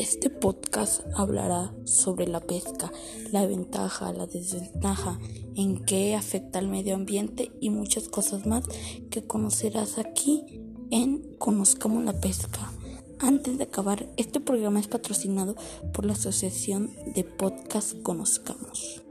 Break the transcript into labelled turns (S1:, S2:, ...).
S1: Este podcast hablará sobre la pesca, la ventaja, la desventaja, en qué afecta al medio ambiente y muchas cosas más que conocerás aquí en Conozcamos la Pesca. Antes de acabar, este programa es patrocinado por la Asociación de Podcast Conozcamos.